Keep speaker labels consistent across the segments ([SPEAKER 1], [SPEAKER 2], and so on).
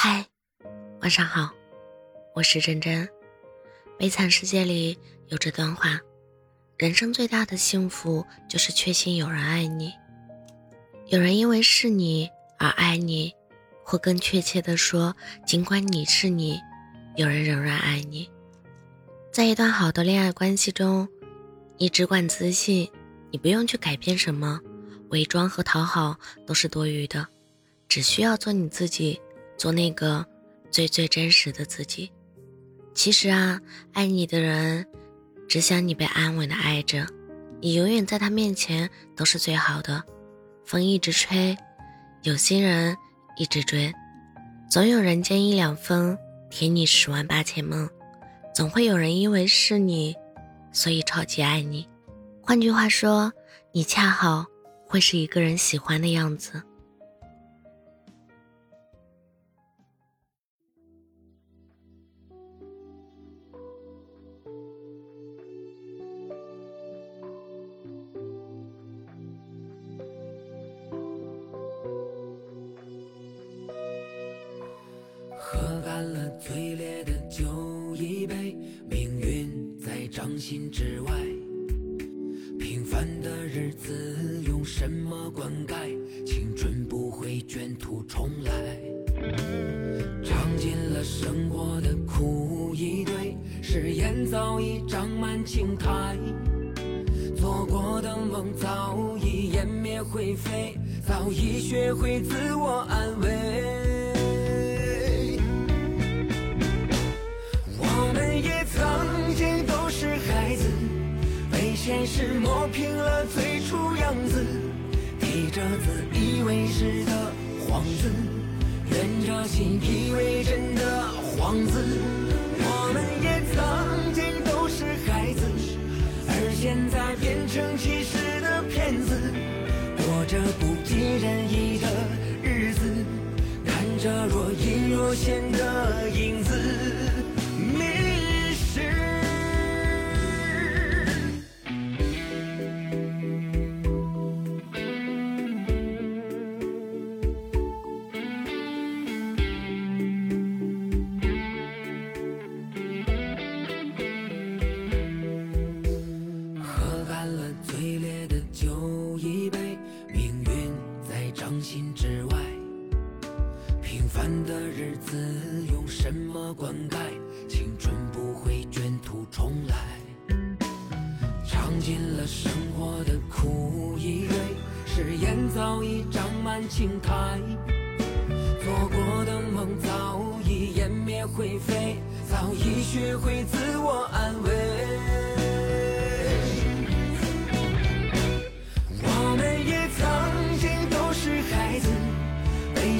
[SPEAKER 1] 嗨，晚上好，我是真真。悲惨世界里有这段话：人生最大的幸福就是确信有人爱你，有人因为是你而爱你，或更确切的说，尽管你是你，有人仍然爱你。在一段好的恋爱关系中，你只管自信，你不用去改变什么，伪装和讨好都是多余的，只需要做你自己。做那个最最真实的自己。其实啊，爱你的人只想你被安稳的爱着，你永远在他面前都是最好的。风一直吹，有心人一直追，总有人间一两分，甜你十万八千梦。总会有人因为是你，所以超级爱你。换句话说，你恰好会是一个人喜欢的样子。
[SPEAKER 2] 心之外。平凡的日子用什么灌溉？青春不会卷土重来。尝尽了生活的苦一堆，誓言早已长满青苔。做过的梦早已湮灭灰飞，早已学会自我安慰。是磨平了最初样子，提着自以为是的幌子，圆着心以为真的幌子。我们也曾经都是孩子，而现在变成其实的骗子，过着不尽人意的日子，看着若隐若现的影子。子用什么灌溉？青春不会卷土重来。尝尽了生活的苦与累，誓言早已长满青苔。做过的梦早已湮灭灰飞，早已学会自我安慰。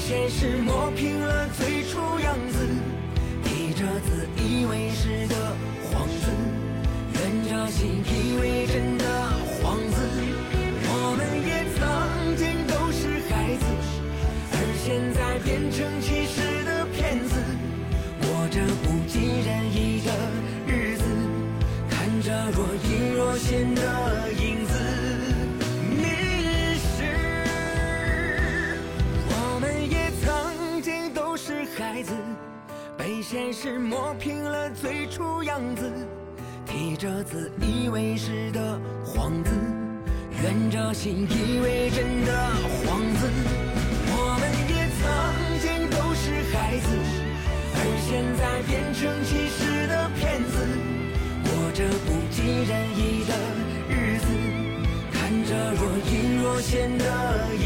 [SPEAKER 2] 现实磨平了最初样子，提着自以为是的幌子，圆着心以为真的幌子。我们也曾经都是孩子，而现在变成其实的骗子，过着不尽人意的日子，看着若隐若现的被现实磨平了最初样子，提着自以为是的幌子，圆着信以为真的幌子。我们也曾经都是孩子，而现在变成其实的骗子，过着不尽人意的日子，看着若隐若现的。